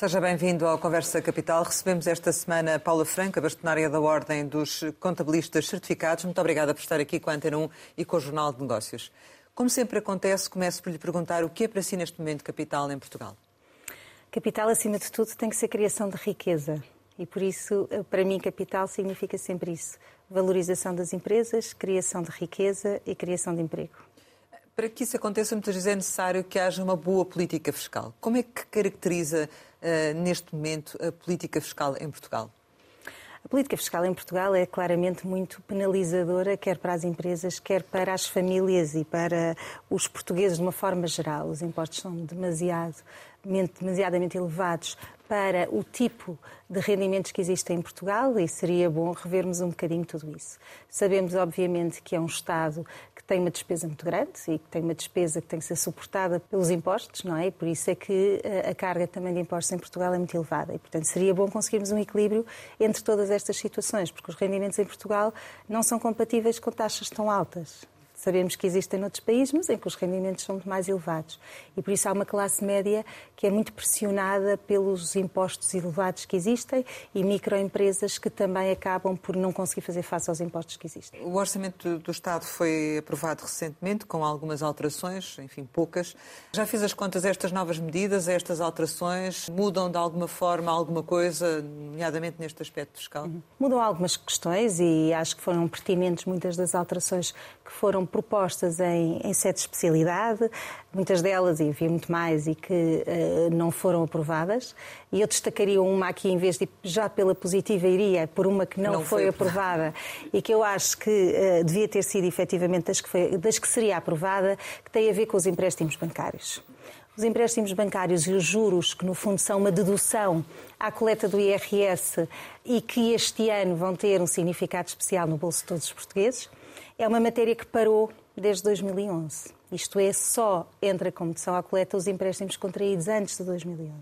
Seja bem-vindo ao Conversa Capital. Recebemos esta semana Paula Franca, bastonária da Ordem dos Contabilistas Certificados. Muito obrigada por estar aqui com a Antena 1 e com o Jornal de Negócios. Como sempre acontece, começo por lhe perguntar o que é para si neste momento capital em Portugal? Capital, acima de tudo, tem que ser criação de riqueza. E por isso, para mim, capital significa sempre isso: valorização das empresas, criação de riqueza e criação de emprego. Para que isso aconteça, muitas vezes é necessário que haja uma boa política fiscal. Como é que caracteriza, neste momento, a política fiscal em Portugal? A política fiscal em Portugal é claramente muito penalizadora, quer para as empresas, quer para as famílias e para os portugueses de uma forma geral. Os impostos são demasiado demasiadamente elevados para o tipo de rendimentos que existem em Portugal e seria bom revermos um bocadinho tudo isso. Sabemos, obviamente, que é um Estado que tem uma despesa muito grande e que tem uma despesa que tem que ser suportada pelos impostos, não é? E por isso é que eh, a carga também de impostos em Portugal é muito elevada. E, portanto, seria bom conseguirmos um equilíbrio entre todas estas situações, porque os rendimentos em Portugal não são compatíveis com taxas tão altas. Sabemos que existem noutros países, mas em que os rendimentos são muito mais elevados. E por isso há uma classe média que é muito pressionada pelos impostos elevados que existem e microempresas que também acabam por não conseguir fazer face aos impostos que existem. O orçamento do Estado foi aprovado recentemente, com algumas alterações, enfim, poucas. Já fiz as contas, estas novas medidas, estas alterações, mudam de alguma forma alguma coisa, nomeadamente neste aspecto fiscal? Uhum. Mudam algumas questões e acho que foram pertinentes muitas das alterações que foram propostas em, em sede de especialidade, muitas delas, e havia muito mais, e que uh, não foram aprovadas. E eu destacaria uma aqui, em vez de já pela positiva, iria por uma que não, não foi, foi aprovada e que eu acho que uh, devia ter sido efetivamente das que, foi, das que seria aprovada, que tem a ver com os empréstimos bancários. Os empréstimos bancários e os juros, que no fundo são uma dedução à coleta do IRS e que este ano vão ter um significado especial no bolso de todos os portugueses, é uma matéria que parou desde 2011. Isto é, só entra a competição à coleta os empréstimos contraídos antes de 2011.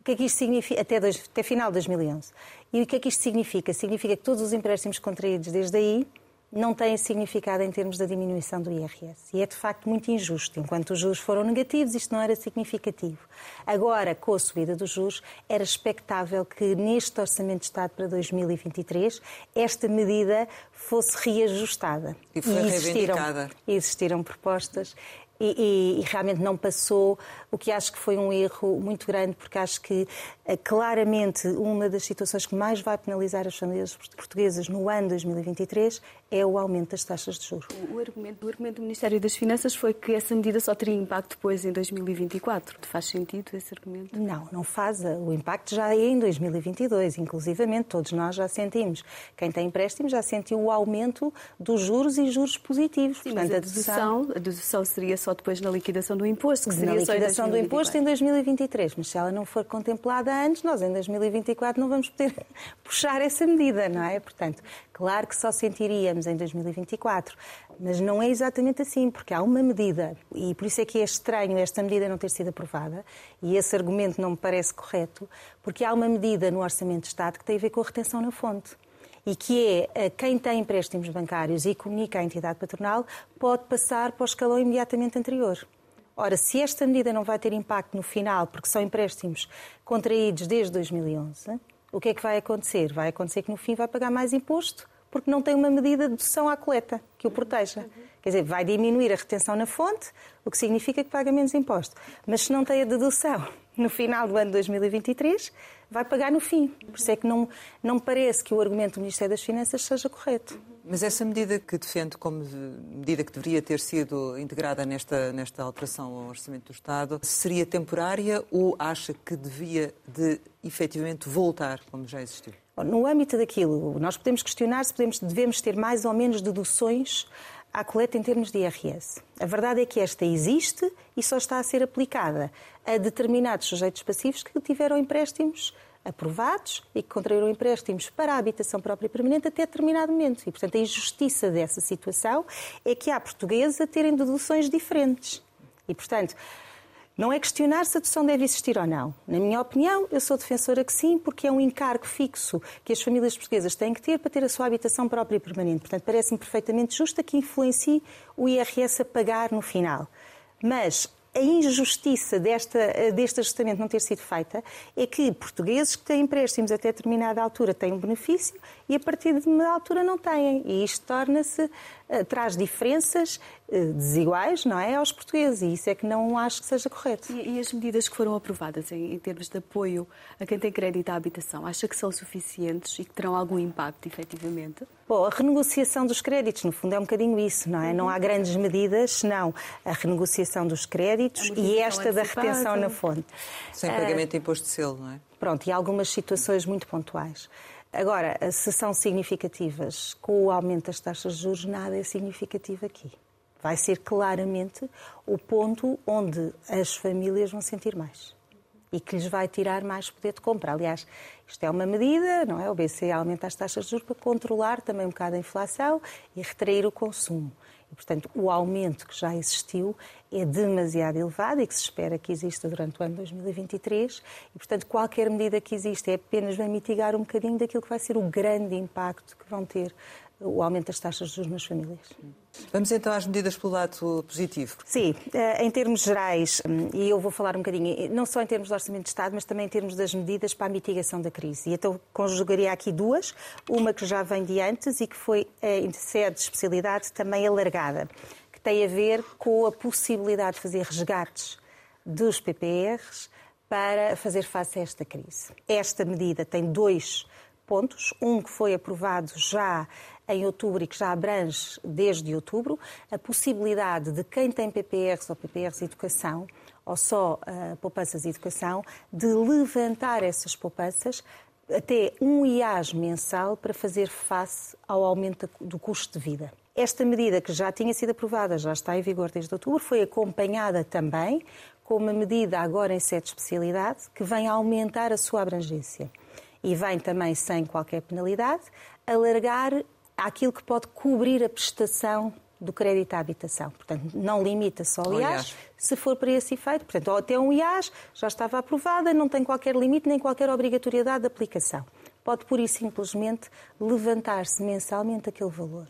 O que é que isto significa? Até, dois, até final de 2011. E o que é que isto significa? Significa que todos os empréstimos contraídos desde aí não têm significado em termos da diminuição do IRS. E é de facto muito injusto. Enquanto os juros foram negativos, isto não era significativo. Agora, com a subida dos juros, era expectável que neste Orçamento de Estado para 2023 esta medida fosse reajustada. E foi e existiram, reivindicada. Existiram propostas e, e, e, realmente não passou, o que acho que foi um erro muito grande, porque acho que eh, claramente uma das situações que mais vai penalizar as famílias portuguesas no ano 2023 é o aumento das taxas de juros. O argumento, o argumento do Ministério das Finanças foi que essa medida só teria impacto depois em 2024. Faz sentido esse argumento? Não, não faz. O impacto já é em 2022, inclusivamente todos nós já sentimos. Quem tem empréstimos já sentiu o aumento dos juros e juros positivos. Sim, Portanto, a dedução, a dedução seria só depois na liquidação do imposto, que seria na liquidação do imposto em 2023. Mas se ela não for contemplada antes, nós em 2024 não vamos poder puxar essa medida, não é? Portanto, claro que só sentiríamos em 2024, mas não é exatamente assim, porque há uma medida, e por isso é que é estranho esta medida não ter sido aprovada, e esse argumento não me parece correto, porque há uma medida no Orçamento de Estado que tem a ver com a retenção na fonte e que é eh, quem tem empréstimos bancários e comunica à entidade patronal pode passar para o escalão imediatamente anterior. Ora, se esta medida não vai ter impacto no final, porque são empréstimos contraídos desde 2011, o que é que vai acontecer? Vai acontecer que no fim vai pagar mais imposto, porque não tem uma medida de dedução à coleta que o proteja. Quer dizer, vai diminuir a retenção na fonte, o que significa que paga menos imposto. Mas se não tem a dedução no final do ano 2023, vai pagar no fim. Por isso é que não, não parece que o argumento do Ministério das Finanças seja correto. Mas essa medida que defende como medida que deveria ter sido integrada nesta, nesta alteração ao Orçamento do Estado, seria temporária ou acha que devia de efetivamente voltar como já existiu? No âmbito daquilo, nós podemos questionar se podemos, devemos ter mais ou menos deduções à coleta em termos de IRS. A verdade é que esta existe e só está a ser aplicada a determinados sujeitos passivos que tiveram empréstimos aprovados e que contraíram empréstimos para a habitação própria e permanente até determinado momento. E, portanto, a injustiça dessa situação é que há portugueses a terem deduções diferentes. E, portanto, não é questionar se a dedução deve existir ou não. Na minha opinião, eu sou defensora que sim, porque é um encargo fixo que as famílias portuguesas têm que ter para ter a sua habitação própria e permanente. Portanto, parece-me perfeitamente justa que influencie o IRS a pagar no final. Mas a injustiça desta, deste ajustamento não ter sido feita é que portugueses que têm empréstimos até determinada altura têm um benefício e a partir de determinada altura não têm. E isto torna-se, eh, traz diferenças eh, desiguais, não é, aos portugueses. E isso é que não acho que seja correto. E, e as medidas que foram aprovadas em, em, termos de apoio a quem tem crédito à habitação, acha que são suficientes e que terão algum impacto, efetivamente? Bom, a renegociação dos créditos, no fundo, é um bocadinho isso, não é? Uhum. Não há grandes medidas, senão a renegociação dos créditos e esta da retenção na fonte. Sem pagamento de imposto de selo, não é? Pronto, e algumas situações muito pontuais. Agora, se são significativas com o aumento das taxas de juros, nada é significativo aqui. Vai ser claramente o ponto onde as famílias vão sentir mais e que lhes vai tirar mais poder de compra. Aliás, isto é uma medida, não é? O BCE aumenta as taxas de juros para controlar também um bocado a inflação e retrair o consumo. E, portanto, o aumento que já existiu é demasiado elevado e que se espera que exista durante o ano 2023. E, portanto, qualquer medida que exista é apenas vai mitigar um bocadinho daquilo que vai ser o grande impacto que vão ter o aumento das taxas de juros nas famílias. Vamos então às medidas pelo lado positivo. Sim, eh, em termos gerais, hum, e eu vou falar um bocadinho, não só em termos de Orçamento de Estado, mas também em termos das medidas para a mitigação da crise. E então conjugaria aqui duas, uma que já vem de antes e que foi eh, em sede de especialidade também alargada, que tem a ver com a possibilidade de fazer resgates dos PPRs para fazer face a esta crise. Esta medida tem dois pontos, um que foi aprovado já em outubro e que já abrange desde outubro a possibilidade de quem tem PPRs ou PPRs Educação ou só uh, poupanças de educação, de levantar essas poupanças até um IAS mensal para fazer face ao aumento do custo de vida. Esta medida, que já tinha sido aprovada, já está em vigor desde outubro, foi acompanhada também com uma medida agora em sede de especialidade que vem aumentar a sua abrangência e vem também sem qualquer penalidade alargar aquilo que pode cobrir a prestação do crédito à habitação. Portanto, não limita só o IAS, se for para esse efeito. Portanto, até um IAS já estava aprovada, não tem qualquer limite nem qualquer obrigatoriedade de aplicação. Pode, pura e simplesmente, levantar-se mensalmente aquele valor.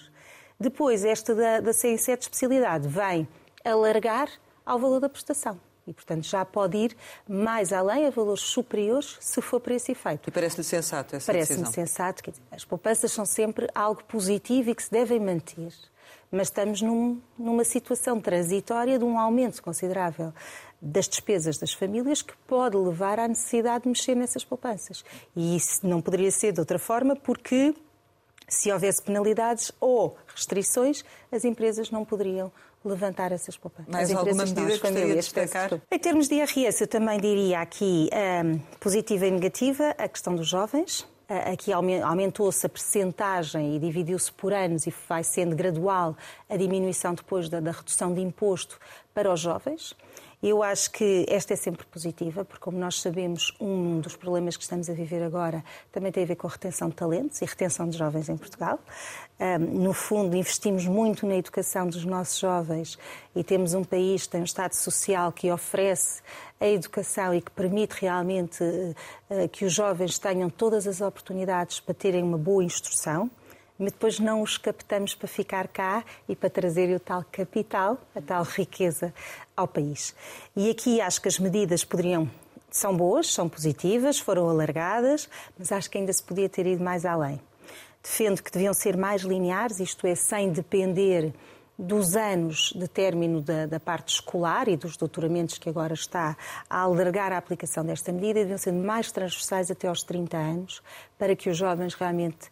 Depois, esta da, da CI7 de especialidade vem alargar ao valor da prestação e, portanto, já pode ir mais além a valores superiores se for para esse efeito. E parece-lhe sensato essa parece decisão? Parece-me sensato. Dizer, as poupanças são sempre algo positivo e que se devem manter. Mas estamos num, numa situação transitória de um aumento considerável das despesas das famílias que pode levar à necessidade de mexer nessas poupanças. E isso não poderia ser de outra forma porque se houvesse penalidades ou restrições, as empresas não poderiam levantar essas poupanças. Mais alguma medida que gostaria de destacar? Em termos de IRS, eu também diria aqui um, positiva e negativa a questão dos jovens. Aqui aumentou-se a percentagem e dividiu-se por anos e vai sendo gradual a diminuição depois da, da redução de imposto para os jovens. Eu acho que esta é sempre positiva, porque, como nós sabemos, um dos problemas que estamos a viver agora também tem a ver com a retenção de talentos e retenção de jovens em Portugal. no fundo, investimos muito na educação dos nossos jovens e temos um país tem um Estado social que oferece a educação e que permite realmente eh, que os jovens tenham todas as oportunidades para terem uma boa instrução mas depois não os captamos para ficar cá e para trazer o tal capital, a tal riqueza ao país. E aqui acho que as medidas poderiam são boas, são positivas, foram alargadas, mas acho que ainda se podia ter ido mais além. Defendo que deviam ser mais lineares, isto é, sem depender dos anos de término da, da, parte escolar e dos doutoramentos que agora está a alargar a aplicação desta medida, deviam ser mais transversais até aos 30 anos, para que os jovens realmente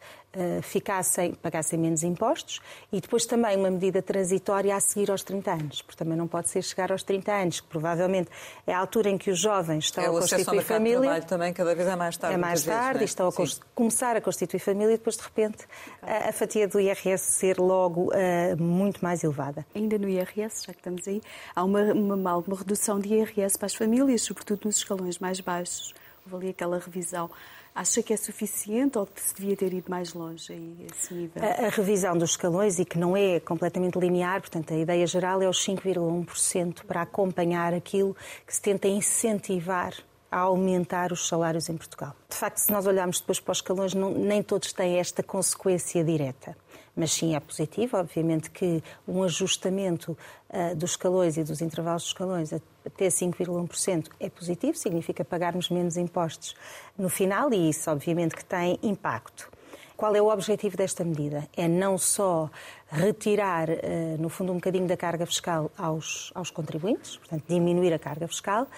ficassem, pagassem menos impostos e depois também uma medida transitória a seguir aos 30 anos, porque também não pode ser chegar aos 30 anos, que provavelmente é a altura em que os jovens estão é, a constituir família. trabalho também cada vez é mais tarde. É mais tarde, vezes, é? estão a começar a constituir família e depois de repente a, a fatia do IRS ser logo uh, muito mais elevada. Ainda no IRS, já que estamos aí, há uma, uma, uma redução de IRS para as famílias, sobretudo nos escalões mais baixos. Houve ali aquela revisão. Acha que é suficiente ou que se devia ter ido mais longe a esse nível? A, a, revisão dos escalões, e que não é completamente linear, portanto, a ideia geral é os 5,1% para acompanhar aquilo que se tenta incentivar a aumentar os salários em Portugal. De facto, se nós olharmos depois para os escalões, não, nem todos têm esta consequência direta. Mas sim é positivo, obviamente que um ajustamento uh, dos escalões e dos intervalos dos escalões até 5,1% é positivo, significa pagarmos menos impostos no final e isso, obviamente, que tem impacto. Qual é o objetivo desta medida? É não só retirar, eh, no fundo, um bocadinho da carga fiscal aos, aos contribuintes, portanto, diminuir a carga fiscal,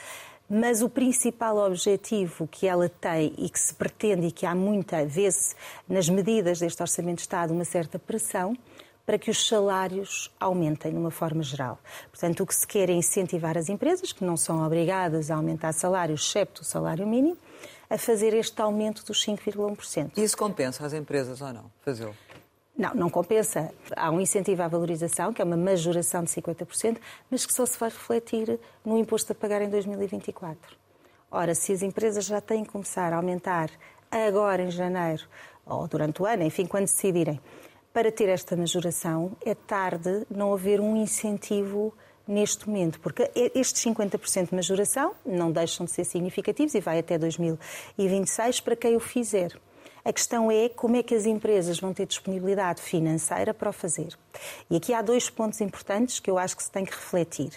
mas o principal objetivo que ela tem e que se pretende e que há muita vez nas medidas deste Orçamento de Estado uma certa pressão para que os salários aumentem de uma forma geral. Portanto, o que se quer é incentivar as empresas, que não são obrigadas a aumentar salários, excepto o salário mínimo, a fazer este aumento dos 5,1%. E isso compensa as empresas ou não, fazê-lo? Não, não compensa. Há um incentivo à valorização, que é uma majoração de 50%, mas que só se vai refletir no imposto a pagar em 2024. Ora, se as empresas já têm que começar a aumentar agora em janeiro, ou durante o ano, enfim, quando decidirem, para ter esta majoração, é tarde não haver um incentivo neste momento, porque estes 50% de majoração não deixam de ser significativos e vai até 2026 para quem o fizer. A questão é como é que as empresas vão ter disponibilidade financeira para o fazer. E aqui há dois pontos importantes que eu acho que se tem que refletir.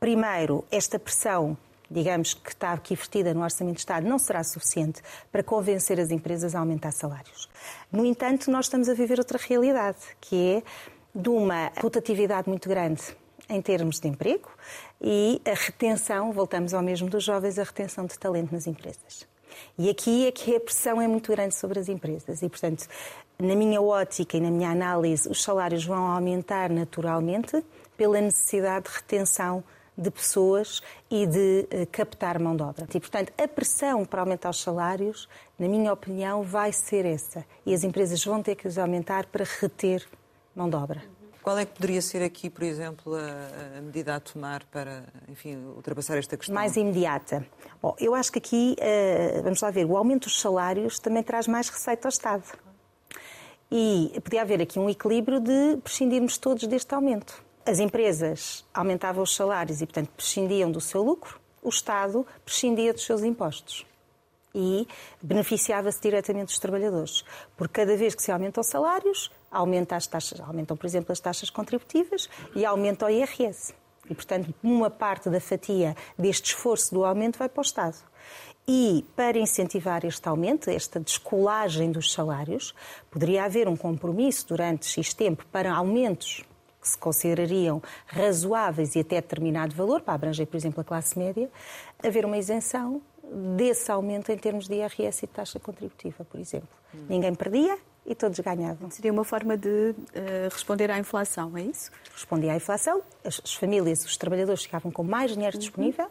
Primeiro, esta pressão digamos, que está aqui vertida no Orçamento de Estado, não será suficiente para convencer as empresas a aumentar salários. No entanto, nós estamos a viver outra realidade, que é de uma rotatividade muito grande em termos de emprego e a retenção, voltamos ao mesmo dos jovens, a retenção de talento nas empresas. E aqui é que a pressão é muito grande sobre as empresas e, portanto, na minha ótica e na minha análise, os salários vão aumentar naturalmente pela necessidade de retenção de pessoas e de uh, captar mão de obra. E, portanto, a pressão para aumentar os salários, na minha opinião, vai ser essa. E as empresas vão ter que os aumentar para reter mão de obra. Qual é que poderia ser aqui, por exemplo, a, a, medida a tomar para, enfim, ultrapassar esta questão? Mais imediata. Bom, eu acho que aqui, uh, vamos lá ver, o aumento dos salários também traz mais receita ao Estado. E podia haver aqui um equilíbrio de prescindirmos todos deste aumento as empresas aumentavam os salários e, portanto, prescindiam do seu lucro, o Estado prescindia dos seus impostos e beneficiava-se diretamente dos trabalhadores. Porque cada vez que se aumentam os salários, aumenta as taxas, aumentam, por exemplo, as taxas contributivas e aumenta o IRS. E, portanto, uma parte da fatia deste esforço do aumento vai para o Estado. E, para incentivar este aumento, esta descolagem dos salários, poderia haver um compromisso durante X tempo para aumentos que se considerariam razoáveis e até determinado valor, para abranger, por exemplo, a classe média, haver uma isenção desse aumento em termos de IRS e de taxa contributiva, por exemplo. Hum. Ninguém perdia e todos ganhavam. Seria uma forma de uh, responder à inflação, é isso? Respondia à inflação, as, as famílias, os trabalhadores ficavam com mais dinheiro uhum. disponível,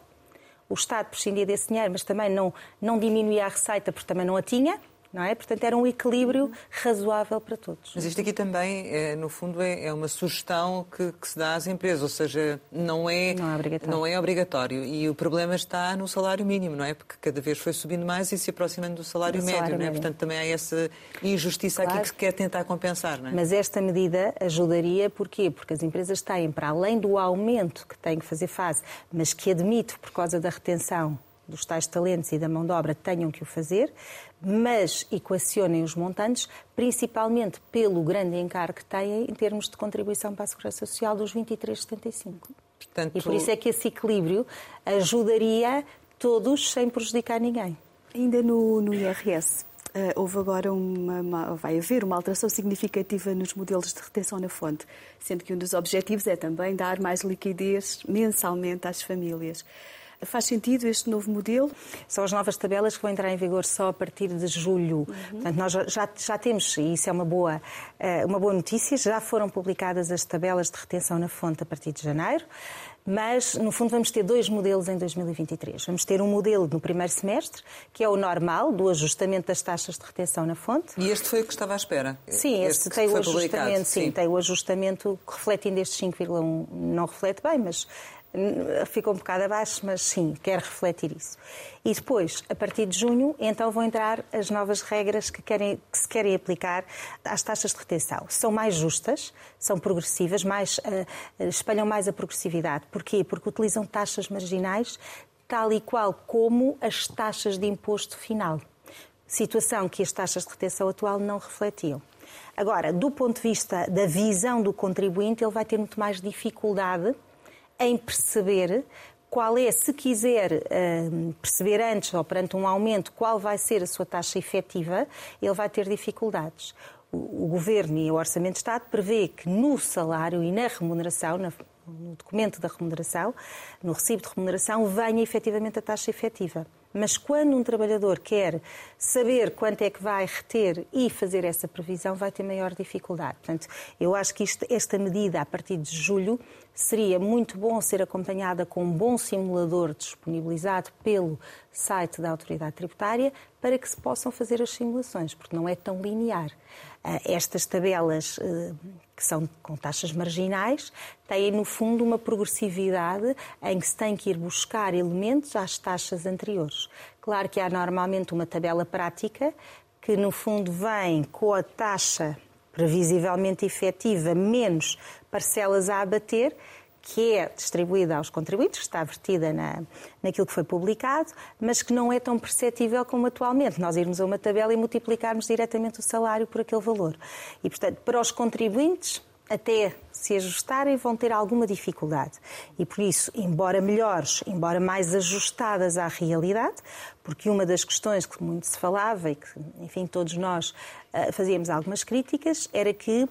o Estado prescindia desse dinheiro, mas também não, não diminuía a receita porque também não a tinha, não é? Portanto, era um equilíbrio razoável para todos. Mas isto aqui também, é, no fundo, é, é uma sugestão que, que, se dá às empresas, ou seja, não é, não é, obrigatório. não é obrigatório. E o problema está no salário mínimo, não é? Porque cada vez foi subindo mais e se aproximando do salário, do médio, salário não é? Médio. Portanto, também há essa injustiça claro. aqui que se quer tentar compensar, não é? Mas esta medida ajudaria, porquê? Porque as empresas têm, para além do aumento que têm que fazer face, mas que admito por causa da retenção dos tais talentos e da mão de obra tenham que o fazer, mas equacionem os montantes, principalmente pelo grande encargo que têm em termos de contribuição para a Segurança Social dos 23,75. Portanto... E por isso é que esse equilíbrio ajudaria todos sem prejudicar ninguém. Ainda no, no IRS, Uh, houve agora uma, uma, vai haver uma alteração significativa nos modelos de retenção na fonte, sendo que um dos objetivos é também dar mais liquidez mensalmente às famílias. Faz sentido este novo modelo? São as novas tabelas que vão entrar em vigor só a partir de julho. Uhum. Portanto, nós já, já temos, e isso é uma boa, eh, uma boa notícia, já foram publicadas as tabelas de retenção na fonte a partir de janeiro mas no fundo vamos ter dois modelos em 2023. Vamos ter um modelo no primeiro semestre, que é o normal, do ajustamento das taxas de retenção na fonte. E este foi o que estava à espera? Sim, este, este tem o ajustamento, sim, sim, tem o ajustamento refletindo estes 5,1, não reflete bem, mas ficou um bocado abaixo, mas sim, quer refletir isso. E depois, a partir de junho, então vão entrar as novas regras que, querem, que se querem aplicar às taxas de retenção. São mais justas, são progressivas, mais, uh, espalham mais a progressividade. Porquê? Porque utilizam taxas marginais tal e qual como as taxas de imposto final. Situação que as taxas de retenção atual não refletiam. Agora, do ponto de vista da visão do contribuinte, ele vai ter muito mais dificuldade em perceber qual é, se quiser uh, perceber antes ou perante um aumento qual vai ser a sua taxa efetiva, ele vai ter dificuldades. O, Governo e o Orçamento de Estado prevê que no salário e na remuneração, no documento da remuneração, no recibo de remuneração, venha efetivamente a taxa efetiva. Mas quando um trabalhador quer saber quanto é que vai reter e fazer essa previsão, vai ter maior dificuldade. Portanto, eu acho que isto, esta medida, a partir de julho, seria muito bom ser acompanhada com um bom simulador disponibilizado pelo site da Autoridade Tributária para que se possam fazer as simulações, porque não é tão linear. Ah, estas tabelas ah, que são com taxas marginais, têm no fundo uma progressividade em que se tem que ir buscar elementos às taxas anteriores. Claro que há normalmente uma tabela prática que no fundo vem com a taxa previsivelmente efetiva menos parcelas a abater, que é distribuída aos contribuintes, está vertida na, naquilo que foi publicado, mas que não é tão perceptível como atualmente. Nós irmos a uma tabela e multiplicarmos diretamente o salário por aquele valor. E, portanto, para os contribuintes, até se ajustarem, vão ter alguma dificuldade. E por isso, embora melhores, embora mais ajustadas à realidade, porque uma das questões que muito se falava e que, enfim, todos nós uh, fazíamos algumas críticas, era que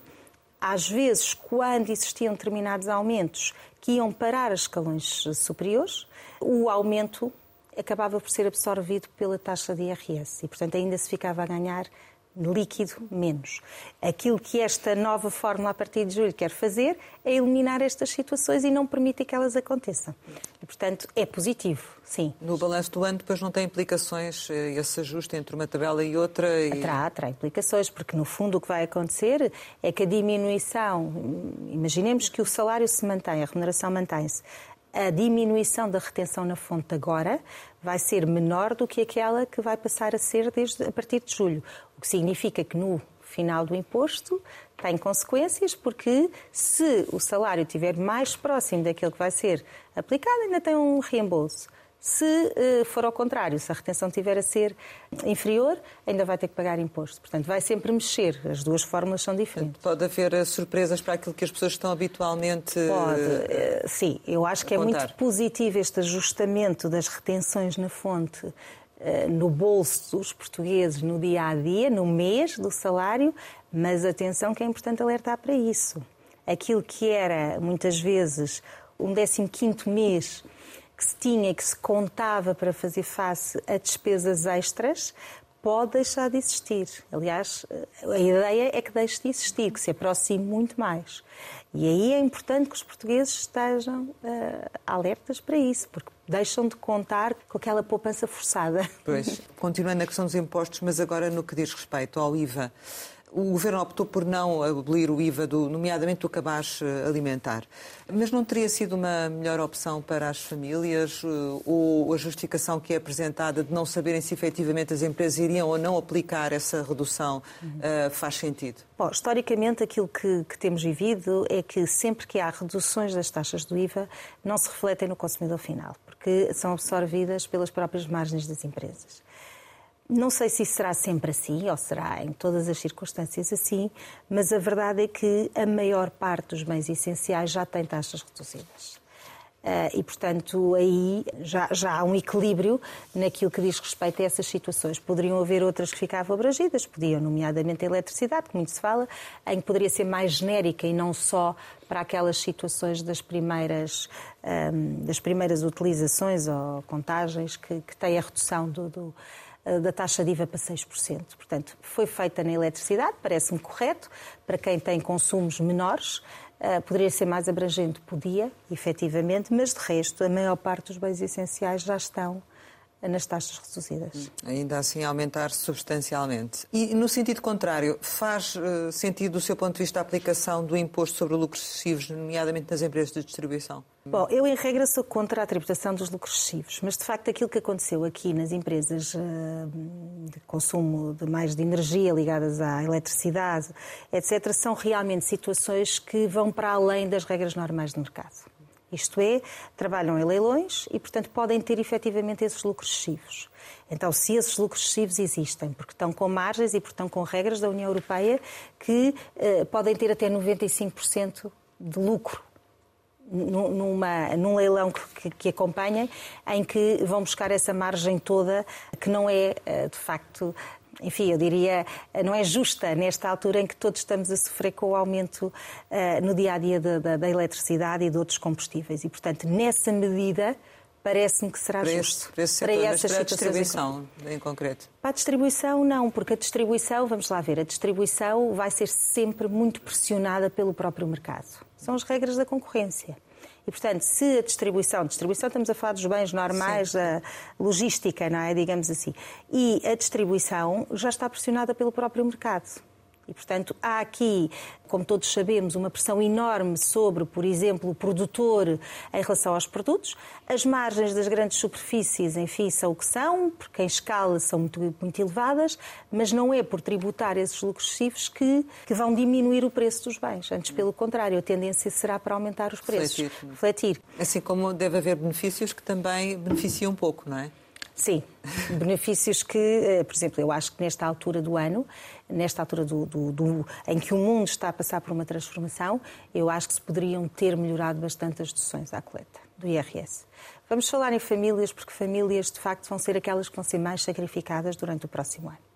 às vezes, quando existiam determinados aumentos que iam parar as escalões superiores, o aumento acabava por ser absorvido pela taxa de IRS e, portanto, ainda se ficava a ganhar líquido menos. Aquilo que esta nova fórmula a partir de julho quer fazer é eliminar estas situações e não permitir que elas aconteçam. E, portanto, é positivo, sim. No balanço do ano depois não tem implicações eh, esse ajuste entre uma tabela e outra? E... Terá, terá implicações, porque no fundo o que vai acontecer é que a diminuição, imaginemos que o salário se mantém, a remuneração mantém-se, a diminuição da retenção na fonte agora vai ser menor do que aquela que vai passar a ser desde, a partir de julho. Que significa que no final do imposto tem consequências, porque se o salário estiver mais próximo daquilo que vai ser aplicado, ainda tem um reembolso. Se uh, for ao contrário, se a retenção tiver a ser inferior, ainda vai ter que pagar imposto. Portanto, vai sempre mexer. As duas fórmulas são diferentes. Pode haver eh, surpresas para aquilo que as pessoas estão habitualmente. Pode, uh, sim. Eu acho que é muito positivo este ajustamento das retenções na fonte no bolso dos portugueses no dia a dia, no mês do salário, mas atenção que é importante alertar para isso. Aquilo que era muitas vezes um 15 mês que se tinha, que se contava para fazer face a despesas extras, pode deixar de existir. Aliás, a ideia é que deixe de existir, que se aproxime muito mais. E aí é importante que os portugueses estejam uh, alertas para isso, porque deixam de contar com aquela poupança forçada. Pois, continuando na questão dos impostos, mas agora no que diz respeito ao IVA. O Governo optou por não abolir o IVA, do, nomeadamente do cabaz eh, alimentar. Mas não teria sido uma melhor opção para as famílias eh, ou a justificação que é apresentada de não saberem se efetivamente as empresas iriam ou não aplicar essa redução uh, faz sentido? Bom, historicamente, aquilo que, que, temos vivido é que sempre que há reduções das taxas do IVA, não se refletem no consumidor final, porque são absorvidas pelas próprias margens das empresas. Não sei se isso será sempre assim ou será em todas as circunstâncias assim, mas a verdade é que a maior parte dos bens essenciais já tem taxas reduzidas. Uh, e, portanto, aí já, já, há um equilíbrio naquilo que diz respeito a essas situações. Poderiam haver outras que ficavam abrangidas, podiam, nomeadamente a eletricidade, que muito se fala, em que poderia ser mais genérica e não só para aquelas situações das primeiras, ehm, das primeiras utilizações ou contagens que, que têm a redução do, do da taxa de IVA para 6%. Portanto, foi feita na eletricidade, parece-me correto, para quem tem consumos menores. Uh, poderia ser mais abrangente? Podia, efetivamente, mas de resto, a maior parte dos bens essenciais já estão nas taxas reduzidas. Ainda assim aumentar substancialmente. E no sentido contrário, faz uh, sentido do seu ponto de vista a aplicação do imposto sobre lucros excessivos, nomeadamente nas empresas de distribuição? Bom, eu em regra sou contra a tributação dos lucros excessivos, mas de facto aquilo que aconteceu aqui nas empresas uh, de consumo de mais de energia ligadas à eletricidade, etc., são realmente situações que vão para além das regras normais de mercado. Isto é, trabalham em leilões e, portanto, podem ter efetivamente esses lucros excessivos. Então, se esses lucros excessivos existem, porque estão com margens e estão com regras da União Europeia que eh, podem ter até 95% de lucro numa, num leilão que, que acompanhem, em que vão buscar essa margem toda, que não é, eh, de facto, enfim, eu diria, não é justa nesta altura em que todos estamos a sofrer com o aumento uh, no dia a dia da, da, da, eletricidade e de outros combustíveis. E, portanto, nessa medida, parece-me que será para justo. Este, para, esse setor, para essas para a distribuição, em... em concreto? Para a distribuição, não, porque a distribuição, vamos lá ver, a distribuição vai ser sempre muito pressionada pelo próprio mercado. São as regras da concorrência. E, portanto, se a distribuição, distribuição estamos a falar dos bens normais, Sim. da logística, não é? Digamos assim. E a distribuição já está pressionada pelo próprio mercado. E, portanto, há aqui, como todos sabemos, uma pressão enorme sobre, por exemplo, o produtor em relação aos produtos. As margens das grandes superfícies, enfim, são o que são, porque em escala são muito, muito elevadas, mas não é por tributar esses lucros excessivos que, que vão diminuir o preço dos bens. Antes, pelo contrário, a tendência será para aumentar os preços. Refletir. Refletir. Assim como deve haver benefícios que também beneficiam pouco, não é? Sim, benefícios que, eh, por exemplo, eu acho que nesta altura do ano, nesta altura do, do, do, em que o mundo está a passar por uma transformação, eu acho que se poderiam ter melhorado bastante as deduções à coleta do IRS. Vamos falar em famílias, porque famílias de facto vão ser aquelas que vão ser mais sacrificadas durante o próximo ano.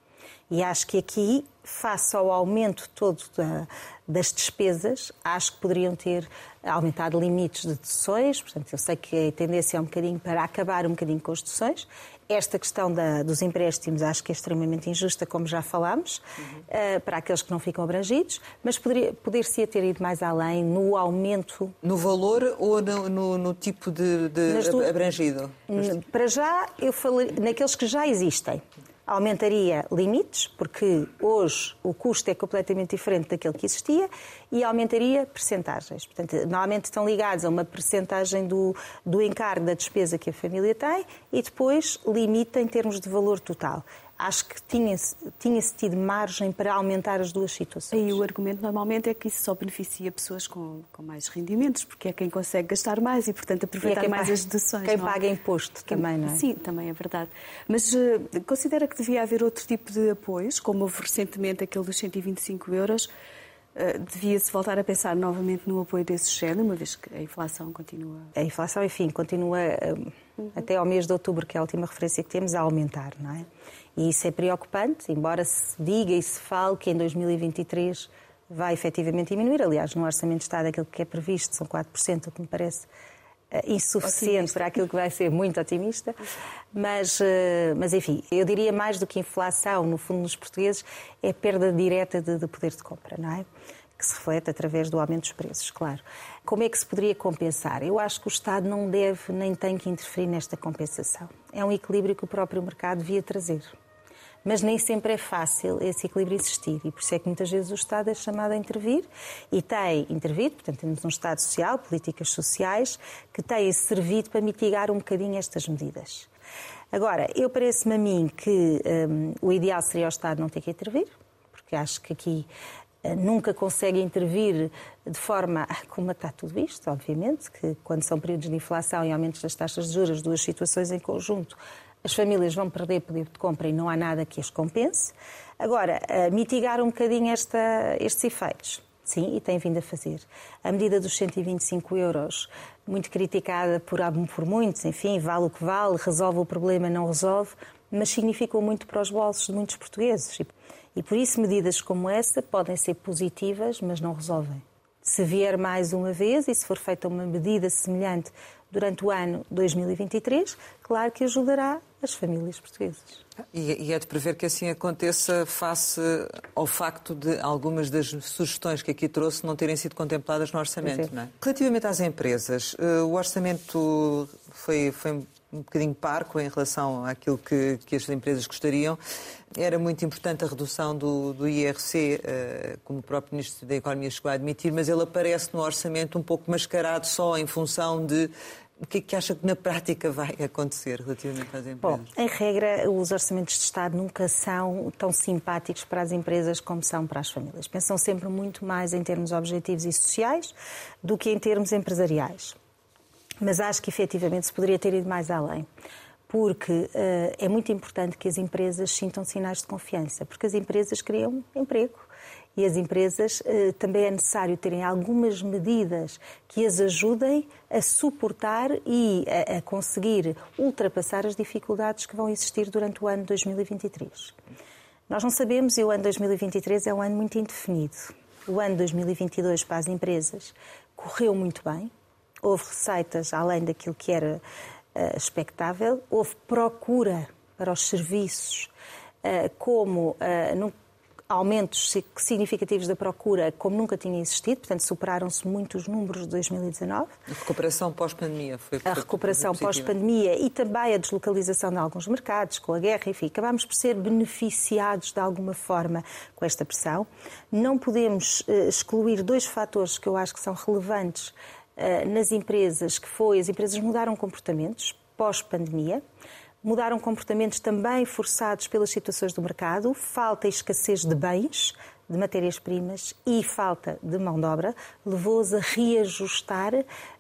E acho que aqui, face ao aumento todo da, das despesas, acho que poderiam ter aumentado limites de deduções. Portanto, eu sei que a tendência é um bocadinho para acabar um bocadinho com as deduções. Esta questão da, dos empréstimos acho que é extremamente injusta, como já falámos, uhum. uh, para aqueles que não ficam abrangidos, mas poder-se ter ido mais além no aumento. No valor ou no, no, no tipo de, de abrangido? Para já, eu falei naqueles que já existem aumentaria limites, porque hoje o custo é completamente diferente daquele que existia, e aumentaria percentagens. Portanto, normalmente estão ligados a uma percentagem do, do encargo da despesa que a família tem e depois limita em termos de valor total acho que tinha-se tinha tido margem para aumentar as duas situações. E o argumento normalmente é que isso só beneficia pessoas com, com mais rendimentos, porque é quem consegue gastar mais e, portanto, aproveitar é mais paga, as deduções. Quem é? paga imposto quem, também, não é? Sim, também é verdade. Mas uh, considera que devia haver outro tipo de apoios, como houve recentemente aquele dos 125 euros, Uh, devia-se voltar a pensar novamente no apoio desse género, uma vez que a inflação continua. A inflação, enfim, continua uh, uhum. até ao mês de outubro, que é a última referência que temos, a aumentar, não é? E isso é preocupante, embora se diga e se fale que em 2023 vai efetivamente diminuir. Aliás, no Orçamento de Estado, aquilo que é previsto são 4%, o que me parece uh, insuficiente otimista. para aquilo que vai ser muito otimista. Mas, uh, mas, enfim, eu diria mais do que inflação, no fundo, nos portugueses, é perda direta de, de poder de compra, não é? Que se reflete através do aumento dos preços, claro. Como é que se poderia compensar? Eu acho que o Estado não deve nem tem que interferir nesta compensação. É um equilíbrio que o próprio mercado devia trazer mas nem sempre é fácil esse equilíbrio existir e por isso é que muitas vezes o Estado é chamado a intervir e tem intervido, portanto temos um Estado social, políticas sociais, que têm servido para mitigar um bocadinho estas medidas. Agora, eu parece-me a mim que um, o ideal seria o Estado não ter que intervir, porque acho que aqui nunca consegue intervir de forma a comatar tudo isto, obviamente, que quando são períodos de inflação e aumentos das taxas de juros, duas situações em conjunto, as famílias vão perder poder de compra e não há nada que as compense. Agora, mitigar um bocadinho esta, estes efeitos. Sim, e tem vindo a fazer. A medida dos 125 euros, muito criticada por, por muitos, enfim, vale o que vale, resolve o problema, não resolve, mas significou muito para os bolsos de muitos portugueses. E por isso, medidas como essa podem ser positivas, mas não resolvem. Se vier mais uma vez e se for feita uma medida semelhante durante o ano 2023, claro que ajudará as famílias portuguesas. E, é de prever que assim aconteça face ao facto de algumas das sugestões que aqui trouxe não terem sido contempladas no orçamento. Não é? Relativamente às empresas, eh, o orçamento foi, foi um bocadinho parco em relação àquilo que, que as empresas gostariam. Era muito importante a redução do, do IRC, eh, como o próprio Ministro da Economia chegou a admitir, mas ele aparece no orçamento um pouco mascarado só em função de o que é que acha que na prática vai acontecer relativamente às empresas? Bom, em regra, os orçamentos de Estado nunca são tão simpáticos para as empresas como são para as famílias. Pensam sempre muito mais em termos objetivos e sociais do que em termos empresariais. Mas acho que efetivamente se poderia ter ido mais além. Porque uh, é muito importante que as empresas sintam sinais de confiança, porque as empresas criam emprego E as empresas eh, também é necessário terem algumas medidas que as ajudem a suportar e a, a conseguir ultrapassar as dificuldades que vão existir durante o ano 2023. Nós não sabemos e o ano 2023 é um ano muito indefinido. O ano 2022 para as empresas correu muito bem, houve receitas além daquilo que era uh, expectável, houve procura para os serviços, uh, como uh, aumentos significativos da procura como nunca tinha existido, portanto superaram-se muitos números de 2019. A recuperação pós-pandemia foi A recuperação pós-pandemia e também a deslocalização de alguns mercados com a guerra, enfim, acabámos por ser beneficiados de alguma forma com esta pressão. Não podemos excluir dois fatores que eu acho que são relevantes nas empresas, que foi as empresas mudaram comportamentos pós-pandemia, mudaram comportamentos também forçados pelas situações do mercado, falta e escassez de bens, de matérias-primas e falta de mão de obra, levou-os a reajustar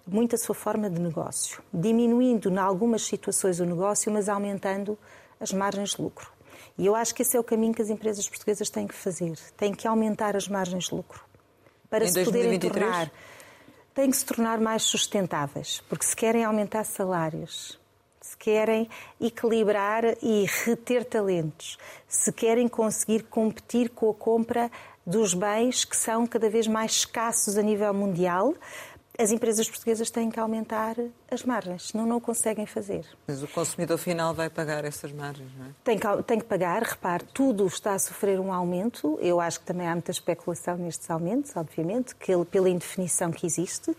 muito a sua forma de negócio, diminuindo em algumas situações o negócio, mas aumentando as margens de lucro. E eu acho que esse é o caminho que as empresas portuguesas têm que fazer, têm que aumentar as margens de lucro para em se 2023? poderem tornar têm que se tornar mais sustentáveis, porque se querem aumentar salários, se querem equilibrar e reter talentos, se querem conseguir competir com a compra dos bens que são cada vez mais escassos a nível mundial, as empresas portuguesas têm que aumentar as margens, senão não o conseguem fazer. Mas o consumidor final vai pagar essas margens, não é? Tem que, tem que pagar, repare, tudo está a sofrer um aumento. Eu acho que também há muita especulação nestes aumentos, obviamente, que, pela indefinição que existe,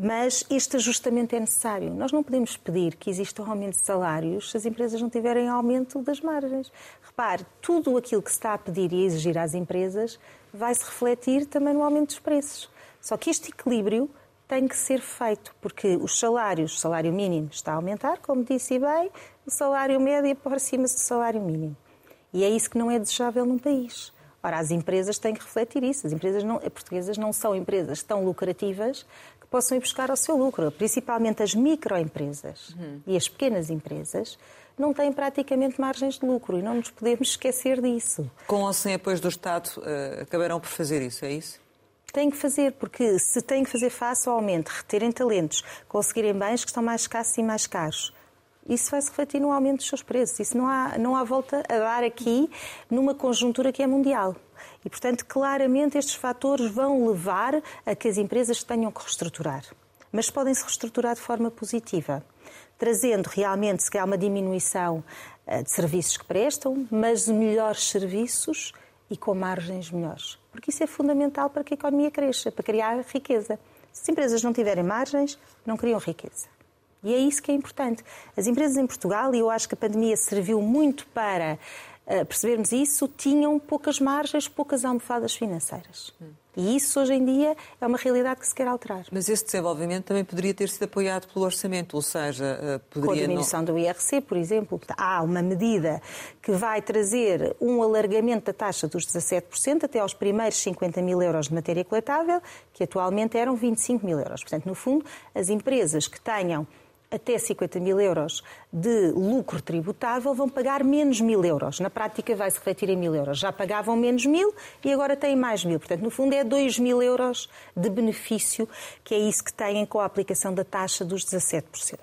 mas este ajustamento é necessário. Nós não podemos pedir que exista um aumento de salários se as empresas não tiverem aumento das margens. Repare, tudo aquilo que se está a pedir e a exigir às empresas vai se refletir também no aumento dos preços. Só que este equilíbrio tem que ser feito, porque os salários, o salário mínimo está a aumentar, como disse bem, o salário médio aproxima-se do salário mínimo. E é isso que não é desejável num país. Ora, as empresas têm que refletir isso. As empresas não, portuguesas não são empresas tão lucrativas que possam ir buscar o seu lucro. Principalmente as microempresas uhum. e as pequenas empresas não têm praticamente margens de lucro e não nos podemos esquecer disso. Com ou sem apoio do Estado, uh, acabarão por fazer isso, é isso? Tem que fazer, porque se tem que fazer face ao aumento, reterem talentos, conseguirem bens que estão mais escassos e mais caros, isso vai se refletir no aumento dos seus preços. Isso não há, não há volta a dar aqui numa conjuntura que é mundial. E, portanto, claramente estes fatores vão levar a que as empresas tenham que reestruturar. Mas podem se reestruturar de forma positiva, trazendo realmente, se calhar, uma diminuição eh, de serviços que prestam, mas melhores serviços e com margens melhores. Porque isso é fundamental para que a economia cresça, para criar riqueza. Se as empresas não tiverem margens, não criam riqueza. E é isso que é importante. As empresas em Portugal, e eu acho que a pandemia serviu muito para uh, percebermos isso, tinham poucas margens, poucas almofadas financeiras. Hum. E isso, hoje em dia, é uma realidade que se quer alterar. Mas esse desenvolvimento também poderia ter sido apoiado pelo orçamento, ou seja, eh, poderia... Com a diminuição não... do IRC, por exemplo, há uma medida que vai trazer um alargamento da taxa dos 17% até aos primeiros 50 mil euros de matéria coletável, que atualmente eram 25 mil euros. Portanto, no fundo, as empresas que tenham até 50 mil euros de lucro tributável vão pagar menos mil euros. Na prática vai-se refletir em mil euros. Já pagavam menos mil e agora têm mais mil. Portanto, no fundo é 2 mil euros de benefício, que é isso que têm com a aplicação da taxa dos 17%.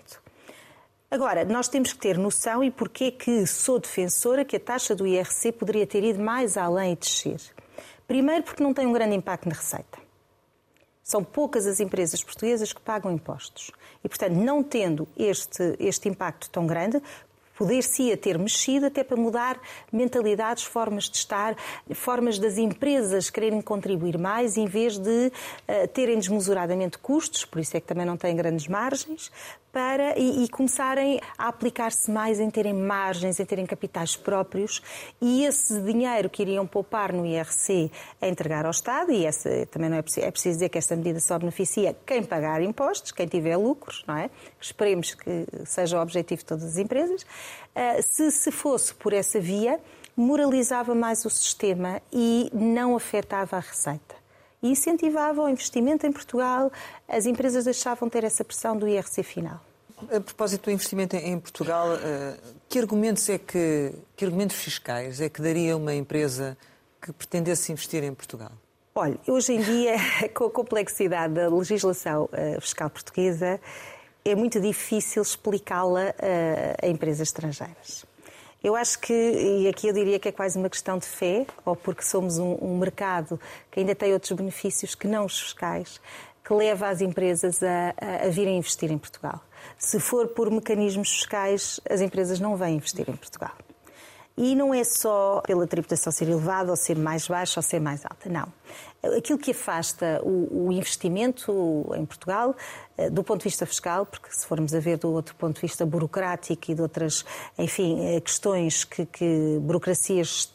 Agora, nós temos que ter noção e porquê que sou defensora que a taxa do IRC poderia ter ido mais além e descer. Primeiro porque não tem um grande impacto na receita. São poucas as empresas portuguesas que pagam impostos. E, portanto, não tendo este, este impacto tão grande, poder-se-ia ter mexido até para mudar mentalidades, formas de estar, formas das empresas quererem contribuir mais em vez de uh, terem desmesuradamente custos, por isso é que também não têm grandes margens, para e, e começarem a aplicar-se mais em terem margens, em terem capitais próprios e esse dinheiro que iriam poupar no IRC a entregar ao Estado, e essa, também não é é preciso dizer que esta medida só beneficia quem pagar impostos, quem tiver lucros, não é? Esperemos que seja o objetivo de todas as empresas. Uh, se, se fosse por essa via, moralizava mais o sistema e não afetava a receita e incentivava o investimento em Portugal, as empresas deixavam de ter essa pressão do IRC final. A propósito do investimento em Portugal, eh, que argumentos é que, que argumentos fiscais é que daria uma empresa que pretendesse investir em Portugal? Olha, hoje em dia, com a complexidade da legislação uh, fiscal portuguesa, é muito difícil explicá-la uh, a empresas estrangeiras. Eu acho que, e aqui eu diria que é quase uma questão de fé, ou porque somos um, um mercado que ainda tem outros benefícios que não os fiscais, que leva as empresas a, a, a virem investir em Portugal. Se for por mecanismos fiscais, as empresas não vêm investir em Portugal. E não é só pela tributação ser elevada, ou ser mais baixa, ou ser mais alta. Não. Aquilo que afasta o, o investimento em Portugal, eh, do ponto de vista fiscal, porque se formos a ver do outro ponto de vista burocrático e de outras, enfim, eh, questões que, que burocracias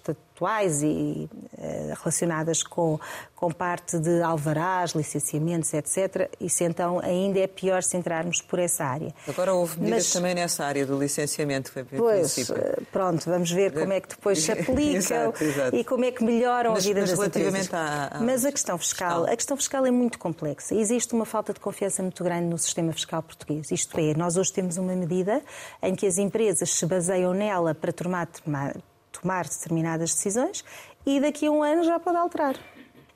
e uh, relacionadas com, com parte de alvarás, licenciamentos, etc. Isso então ainda é pior se entrarmos por essa área. Agora houve medidas Mas, também nessa área do licenciamento. Foi pois, princípio. Eh, pronto, vamos ver como é que depois se aplicam exato, exato. e como é que melhoram mas, a vida mas das relativamente empresas. À, à... Mas a questão fiscal, fiscal, a questão fiscal é muito complexa. Existe uma falta de confiança muito grande no sistema fiscal português. Isto é, nós hoje temos uma medida em que as empresas se baseiam nela para tomar tomar determinadas decisões e daqui a um ano já pode alterar.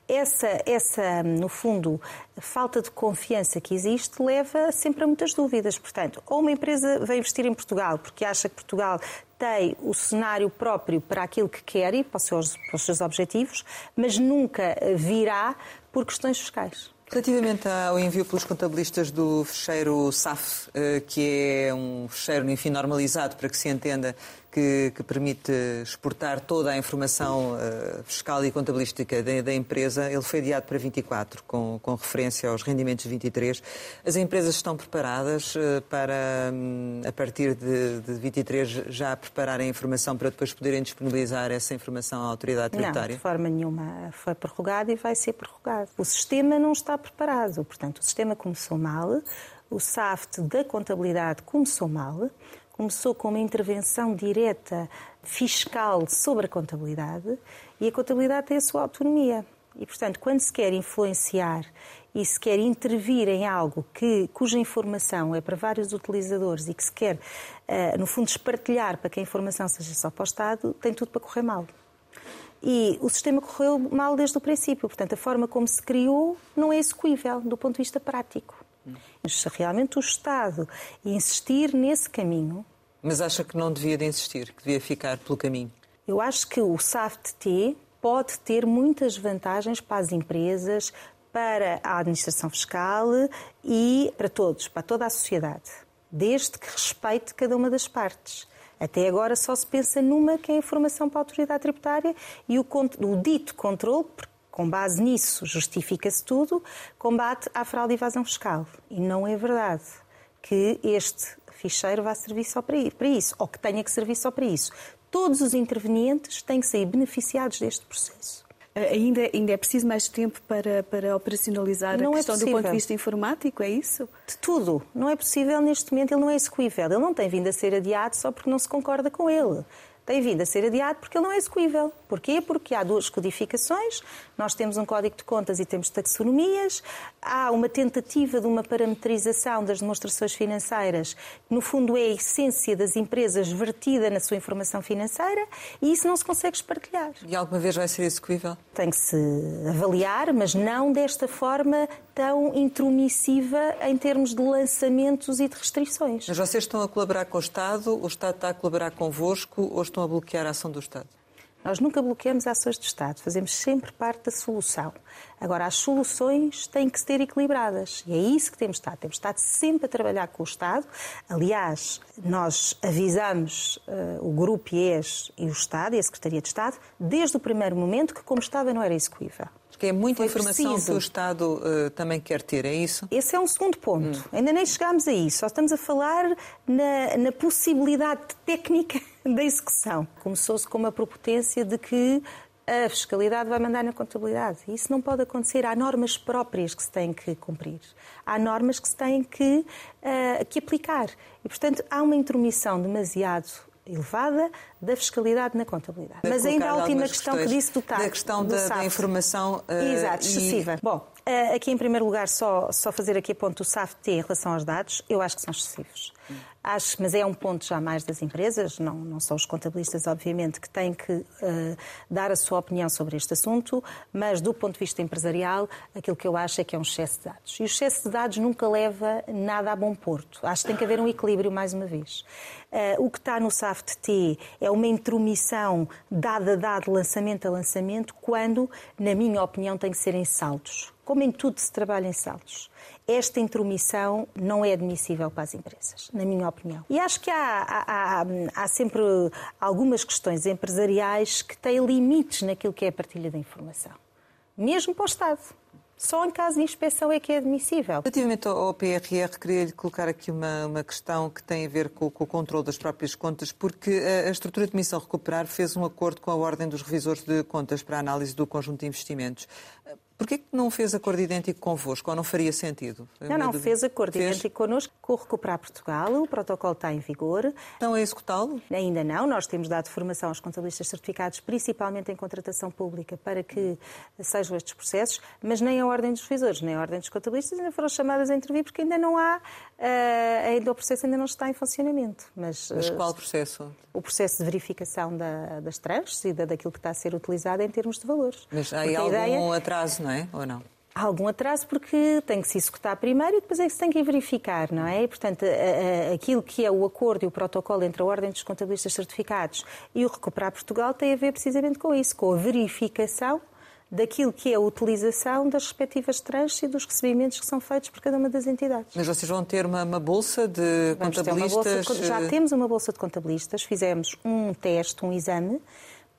Essa, essa, no fundo, falta de confiança que existe leva sempre a muitas dúvidas. Portanto, ou uma empresa vem investir em Portugal porque acha que Portugal tem o cenário próprio para aquilo que quer e para os seus, para os seus objetivos, mas nunca virá por questões fiscais. Relativamente ao envio pelos contabilistas do fecheiro SAF, eh, que é um fecheiro, enfim, normalizado para que se entenda que, que, permite exportar toda a informação uh, fiscal e contabilística da, da, empresa, ele foi adiado para 24, com, com, referência aos rendimentos de 23. As empresas estão preparadas uh, para, um, a partir de, de 23, já prepararem a informação para depois poderem disponibilizar essa informação à autoridade tributária? Não, de forma nenhuma. Foi prorrogado e vai ser prorrogado. O sistema não está preparado. Portanto, o sistema começou mal, o SAFT da contabilidade começou mal começou com uma intervenção direta fiscal sobre a contabilidade e a contabilidade tem a sua autonomia. E, portanto, quando se quer influenciar e se quer intervir em algo que, cuja informação é para vários utilizadores e que se quer, eh, no fundo, espartilhar para que a informação seja só para o Estado, tem tudo para correr mal. E o sistema correu mal desde o princípio. Portanto, a forma como se criou não é execuível do ponto de vista prático. Se realmente o Estado insistir nesse caminho. Mas acha que não devia de insistir, que devia ficar pelo caminho? Eu acho que o SAFT-T pode ter muitas vantagens para as empresas, para a administração fiscal e para todos, para toda a sociedade, desde que respeite cada uma das partes. Até agora só se pensa numa que é a informação para a autoridade tributária e o, o dito controle, com base nisso, justifica-se tudo, combate à fraude e evasão fiscal. E não é verdade que este ficheiro vá servir só para isso, ou que tenha que servir só para isso. Todos os intervenientes têm que sair beneficiados deste processo. Eh, ainda, ainda é preciso mais tempo para, para operacionalizar não a é questão é do ponto de vista informático, é isso? De tudo. Não é possível neste momento, ele não é execuível. Ele não tem vindo a ser adiado só porque não se concorda com ele tem vindo a ser adiado porque ele não é execuível. Porquê? Porque há duas codificações, nós temos um código de contas e temos taxonomias, há uma tentativa de uma parametrização das demonstrações financeiras, que no fundo é a essência das empresas vertida na sua informação financeira, e isso não se consegue espartilhar. E alguma vez vai ser execuível? Tem que se avaliar, mas não desta forma tão intromissiva em termos de lançamentos e de restrições. Mas vocês estão a colaborar com o Estado, o Estado está a colaborar convosco ou estão a bloquear a ação do Estado? Nós nunca bloqueamos ações do Estado, fazemos sempre parte da solução. Agora, as soluções têm que ser equilibradas e é isso que temos estado. Temos estado sempre a trabalhar com o Estado. Aliás, nós avisamos uh, o Grupo IES e o Estado e a Secretaria de Estado desde o primeiro momento que, como estava, não era execuível. Porque é muita Foi informação preciso. que o Estado uh, também quer ter, é isso? Esse é um segundo ponto. Hum. Ainda nem chegámos a isso. Só estamos a falar na, na possibilidade técnica da execução. Começou-se com uma propotência de que a fiscalidade vai mandar na contabilidade. Isso não pode acontecer. Há normas próprias que se têm que cumprir. Há normas que se têm que, uh, que aplicar. E, portanto, há uma intromissão demasiado elevada da fiscalidade na contabilidade. Mas ainda a última questão que disse do TAP. Da questão da, da, informação. Uh, Exato, excessiva. E... Bom, uh, aqui em primeiro lugar, só, só fazer aqui a ponto do SAFT em relação aos dados, eu acho que são excessivos. Acho, mas é um ponto já mais das empresas, não, não são os contabilistas, obviamente, que têm que uh, dar a sua opinião sobre este assunto, mas do ponto de vista empresarial, aquilo que eu acho é que é um excesso de dados. E o excesso de dados nunca leva nada a bom porto. Acho que tem que haver um equilíbrio, mais uma vez. Uh, o que está no SAFT-T é uma intromissão dada a dado, lançamento a lançamento, quando, na minha opinião, tem que ser em saltos. Como em tudo se trabalha em saltos esta intromissão não é admissível para as empresas, na minha opinião. E acho que há, há, há, sempre algumas questões empresariais que têm limites naquilo que é a partilha da informação, mesmo para o Estado. Só em caso de inspeção é que é admissível. Relativamente ao PRR, queria colocar aqui uma, uma questão que tem a ver com, com, o controle das próprias contas, porque a, a estrutura de missão Recuperar fez um acordo com a Ordem dos Revisores de Contas para a análise do conjunto de investimentos. Porquê que não fez acordo idêntico convosco? Ou não faria sentido? Não, não, fez acordo fez? idêntico connosco com o Recuperar Portugal. O protocolo está em vigor. Estão a executá-lo? Ainda não. Nós temos dado formação aos contabilistas certificados, principalmente em contratação pública, para que sejam estes processos, mas nem a Ordem dos Revisores, nem a Ordem dos Contabilistas ainda foram chamadas a intervir, porque ainda não há, uh, ainda o processo ainda não está em funcionamento. Mas, mas qual processo? O processo de verificação da, das tranches e da, daquilo que está a ser utilizado em termos de valores. Mas há algum ideia... atraso, não não é? Ou não? Há algum atraso porque tem que se executar primeiro e depois é que se tem que verificar, não é? E, portanto, aquilo que é o acordo e o protocolo entre a Ordem dos Contabilistas Certificados e o Recuperar Portugal tem a ver precisamente com isso, com a verificação daquilo que é a utilização das respectivas tranches e dos recebimentos que são feitos por cada uma das entidades. Mas vocês vão ter uma, uma bolsa de Vamos contabilistas? Bolsa de, já temos uma bolsa de contabilistas, fizemos um teste, um exame,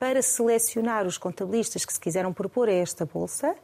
para selecionar os contabilistas que se quiseram propor a esta bolsa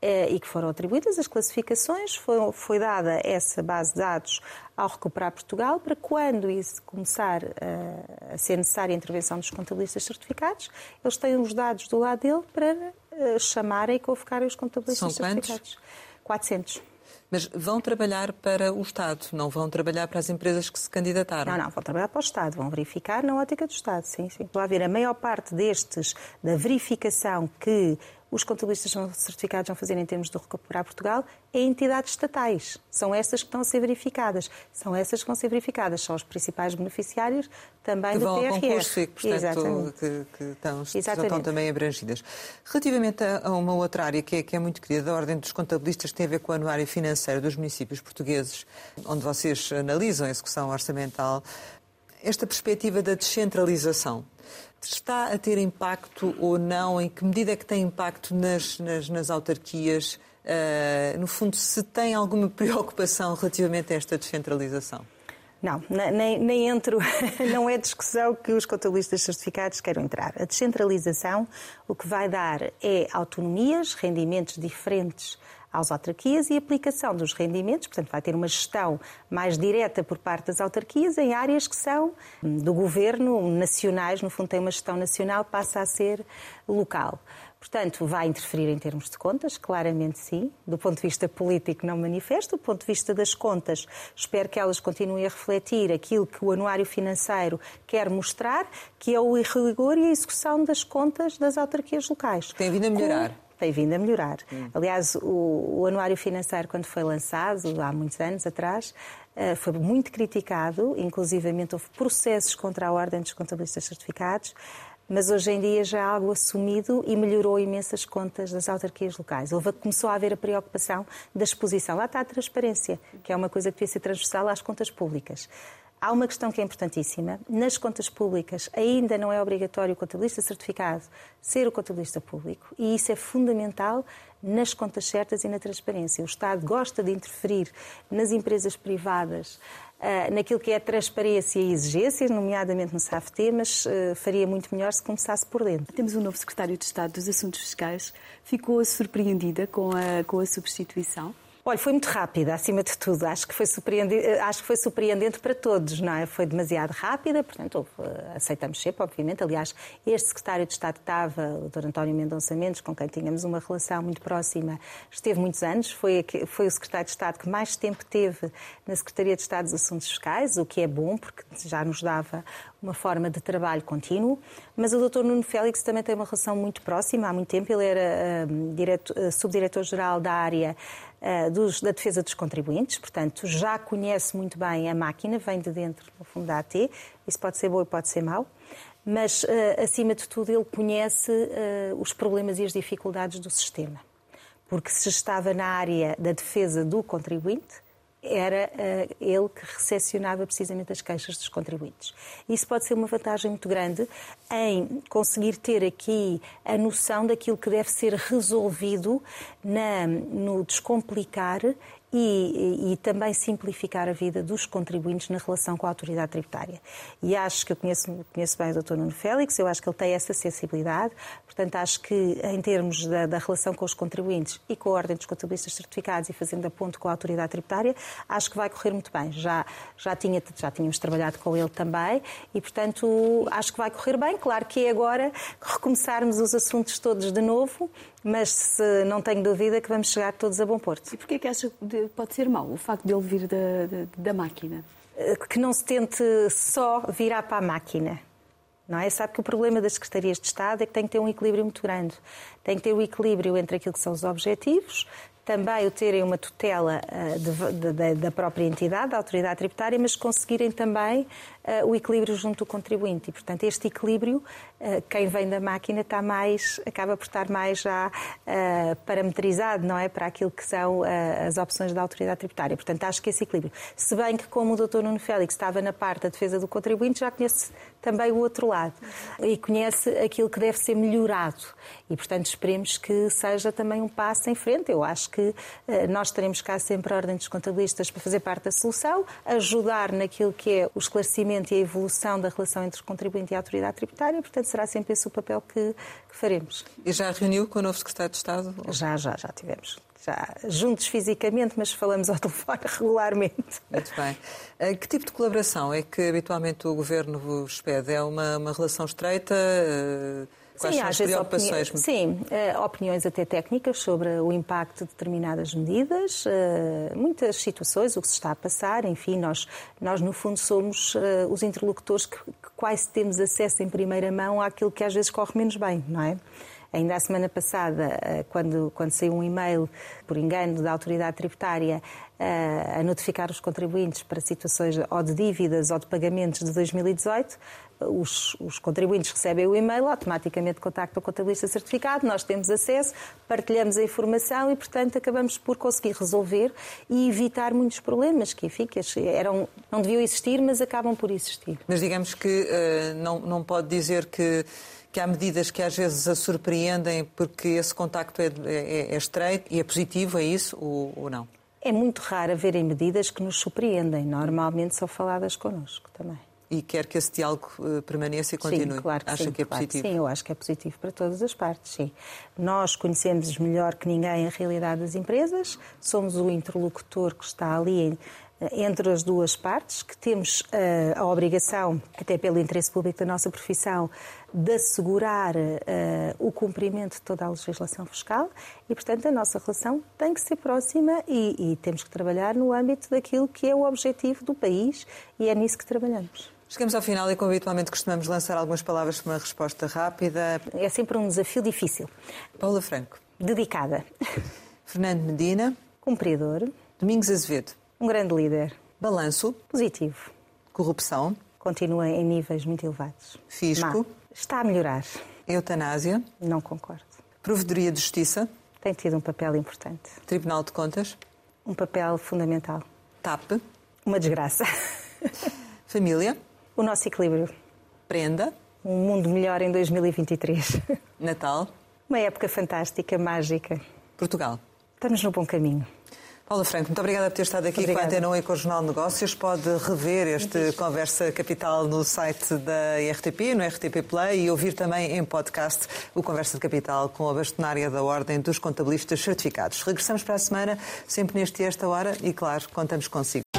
eh, e que foram atribuídas as classificações, foi, foi, dada essa base de dados ao Recuperar Portugal para quando isso começar a, a ser necessária a intervenção dos contabilistas certificados, eles têm os dados do lado dele para uh, chamarem e convocarem os contabilistas São certificados. Quantos? 400. Mas vão trabalhar para o Estado, não vão trabalhar para as empresas que se candidataram? Não, não, vão trabalhar para o Estado, vão verificar na ótica do Estado, sim, sim. Vai haver a maior parte destes, da verificação que os contabilistas são certificados vão fazer em termos de recuperar Portugal é entidades estatais. São essas que estão a ser verificadas. São essas que vão ser verificadas. São os principais beneficiários também que do vão PRR. Ao concurso e que, portanto, que, que estão, estão, também abrangidas. Relativamente a uma outra área que é, que é muito querida, a Ordem dos Contabilistas, que tem a ver com o anuário financeiro dos municípios portugueses, onde vocês analisam a execução orçamental, esta perspectiva da descentralização está a ter impacto ou não? Em que medida é que tem impacto nas, nas, nas autarquias? Uh, no fundo, se tem alguma preocupação relativamente a esta descentralização? Não, nem, nem entro, não é discussão que os contabilistas certificados queiram entrar. A descentralização o que vai dar é autonomias, rendimentos diferentes às autarquias e aplicação dos rendimentos, portanto, vai ter uma gestão mais direta por parte das autarquias em áreas que são do governo, nacionais, no fundo, tem uma gestão nacional, passa a ser local. Portanto, vai interferir em termos de contas? Claramente sim. Do ponto de vista político, não manifesto. Do ponto de vista das contas, espero que elas continuem a refletir aquilo que o anuário financeiro quer mostrar, que é o rigor e a execução das contas das autarquias locais. Tem vindo a melhorar. Tem vindo a melhorar. Hum. Aliás, o, o, anuário financeiro, quando foi lançado, há muitos anos atrás, uh, foi muito criticado, inclusivamente houve processos contra a Ordem dos Contabilistas Certificados, mas hoje em dia já é algo assumido e melhorou imensas contas das autarquias locais. Houve, começou a haver a preocupação da exposição. Lá está a transparência, que é uma coisa que devia ser transversal às contas públicas. Há uma questão que é importantíssima. Nas contas públicas ainda não é obrigatório o contabilista certificado ser o contabilista público e isso é fundamental nas contas certas e na transparência. O Estado gosta de interferir nas empresas privadas Uh, naquilo que é transparência e exigências, nomeadamente no SAFT, mas uh, faria muito melhor se começasse por dentro. Temos um novo secretário de Estado dos Assuntos Fiscais. Ficou surpreendida com a, com a substituição? Olha, foi muito rápida, acima de tudo. Acho que foi surpreendente, acho que foi surpreendente para todos, não é? Foi demasiado rápida, portanto, aceitamos sempre, obviamente. Aliás, este secretário de Estado estava, o Dr. António Mendonça Mendes, com quem tínhamos uma relação muito próxima, esteve muitos anos, foi, foi o secretário de Estado que mais tempo teve na Secretaria de Estado dos Assuntos Fiscais, o que é bom, porque já nos dava uma forma de trabalho contínuo, mas o Dr. Nuno Félix também tem uma relação muito próxima, há muito tempo. Ele era uh, subdiretor-geral da área uh, dos, da defesa dos contribuintes, portanto, já conhece muito bem a máquina, vem de dentro, no fundo, da AT. Isso pode ser bom e pode ser mau mas, acima de tudo, ele conhece os problemas e as dificuldades do sistema. Porque se estava na área da defesa do contribuinte, era uh, ele que recepcionava precisamente as queixas dos contribuintes. Isso pode ser uma vantagem muito grande em conseguir ter aqui a noção daquilo que deve ser resolvido na, no descomplicar e, e, também simplificar a vida dos contribuintes na relação com a autoridade tributária. E acho que eu conheço, conheço bem o Dr. Nuno Félix, eu acho que ele tem essa sensibilidade, portanto acho que em termos da, da, relação com os contribuintes e com a Ordem dos Contabilistas Certificados e fazendo a ponto com a autoridade tributária, acho que vai correr muito bem. Já, já, tinha, já tínhamos trabalhado com ele também e, portanto, acho que vai correr bem. Claro que é agora recomeçarmos os assuntos todos de novo mas se, não tenho dúvida que vamos chegar todos a bom porto. E porquê é que acha que pode ser mau o facto de ele vir da, da, máquina? Eh, que não se tente só virar para a máquina. Não é? Sabe que o problema das secretarias de Estado é que tem que ter um equilíbrio muito grande. Tem que ter o um equilíbrio entre aquilo que são os objetivos, também o terem uma tutela uh, de, de, da própria entidade, da autoridade tributária, mas conseguirem também o equilíbrio junto do contribuinte. E, portanto, este equilíbrio, uh, quem vem da máquina está mais, acaba por estar mais já parametrizado, não é? Para aquilo que são as opções da autoridade tributária. Portanto, acho que esse equilíbrio. Se bem que, como o Dr. Nuno Félix estava na parte da defesa do contribuinte, já conhece também o outro lado e conhece aquilo que deve ser melhorado. E, portanto, esperemos que seja também um passo em frente. Eu acho que eh, nós teremos cá sempre a Ordem dos Contabilistas para fazer parte da solução, ajudar naquilo que é o esclarecimento e a evolução da relação entre o contribuinte e a autoridade tributária. Portanto, será sempre esse o papel que, que faremos. E já reuniu com o novo Secretário de Estado? Já, já, já tivemos já juntos fisicamente, mas falamos ao telefone regularmente. Muito bem. Eh, que tipo de colaboração é que habitualmente o Governo vos pede? É uma, uma relação estreita? Eh, quais sim, são as preocupações? Opini... Sim, uh, opiniões até técnicas sobre o impacto de determinadas medidas, uh, muitas situações, o que se está a passar, enfim, nós, nós no fundo somos uh, os interlocutores que, que quase temos acesso em primeira mão àquilo que às vezes corre menos bem, não é? Ainda a semana passada, eh, quando, quando saiu um e-mail, por engano, da autoridade tributária eh, a notificar os contribuintes para situações ou de dívidas ou de pagamentos de 2018, os, os, contribuintes recebem o e-mail, automaticamente contactam o contabilista certificado, nós temos acesso, partilhamos a informação e, portanto, acabamos por conseguir resolver e evitar muitos problemas que, que eram, não deviam existir, mas acabam por existir. Mas digamos que uh, não, não pode dizer que que há medidas que às vezes a surpreendem porque esse contacto é, é, é estreito e é positivo, é isso ou, ou não? É muito raro haverem medidas que nos surpreendem. Normalmente são faladas connosco também. E quer que esse diálogo uh, permaneça e continue? Sim, claro que Acha sim, que é claro positivo? Sim, eu acho que é positivo para todas as partes, sim. Nós conhecemos melhor que ninguém a realidade das empresas, somos o interlocutor que está ali em, entre as duas partes, que temos uh, a obrigação, até pelo interesse público da nossa profissão, de assegurar o cumprimento de toda a legislação fiscal e, portanto, a nossa relação tem que ser próxima e, e temos que trabalhar no âmbito daquilo que é o objetivo do país e é nisso que trabalhamos. Chegamos ao final e, como habitualmente, costumamos lançar algumas palavras para uma resposta rápida. É sempre um desafio difícil. Paula Franco. Dedicada. Fernando Medina. Cumpridor. Domingos Azevedo. Um grande líder. Balanço. Positivo. Corrupção. Continua em níveis muito elevados. Fisco. Má. Está a melhorar. Eutanásia. Não concordo. Provedoria de Justiça. Tem tido um papel importante. Tribunal de Contas. Um papel fundamental. TAP. Uma desgraça. Família. O nosso equilíbrio. Prenda. Um mundo melhor em 2023. Natal. Uma época fantástica, mágica. Portugal. Estamos no bom caminho. Paula Franco, muito obrigada por ter estado aqui Obrigada. com a Antena 1 e com o Jornal de Negócios. Pode rever este Conversa Capital no site da RTP, no RTP Play e ouvir também em podcast o Conversa de Capital com a bastonária da Ordem dos Contabilistas Certificados. Regressamos para a semana, sempre neste e esta hora e, claro, contamos consigo.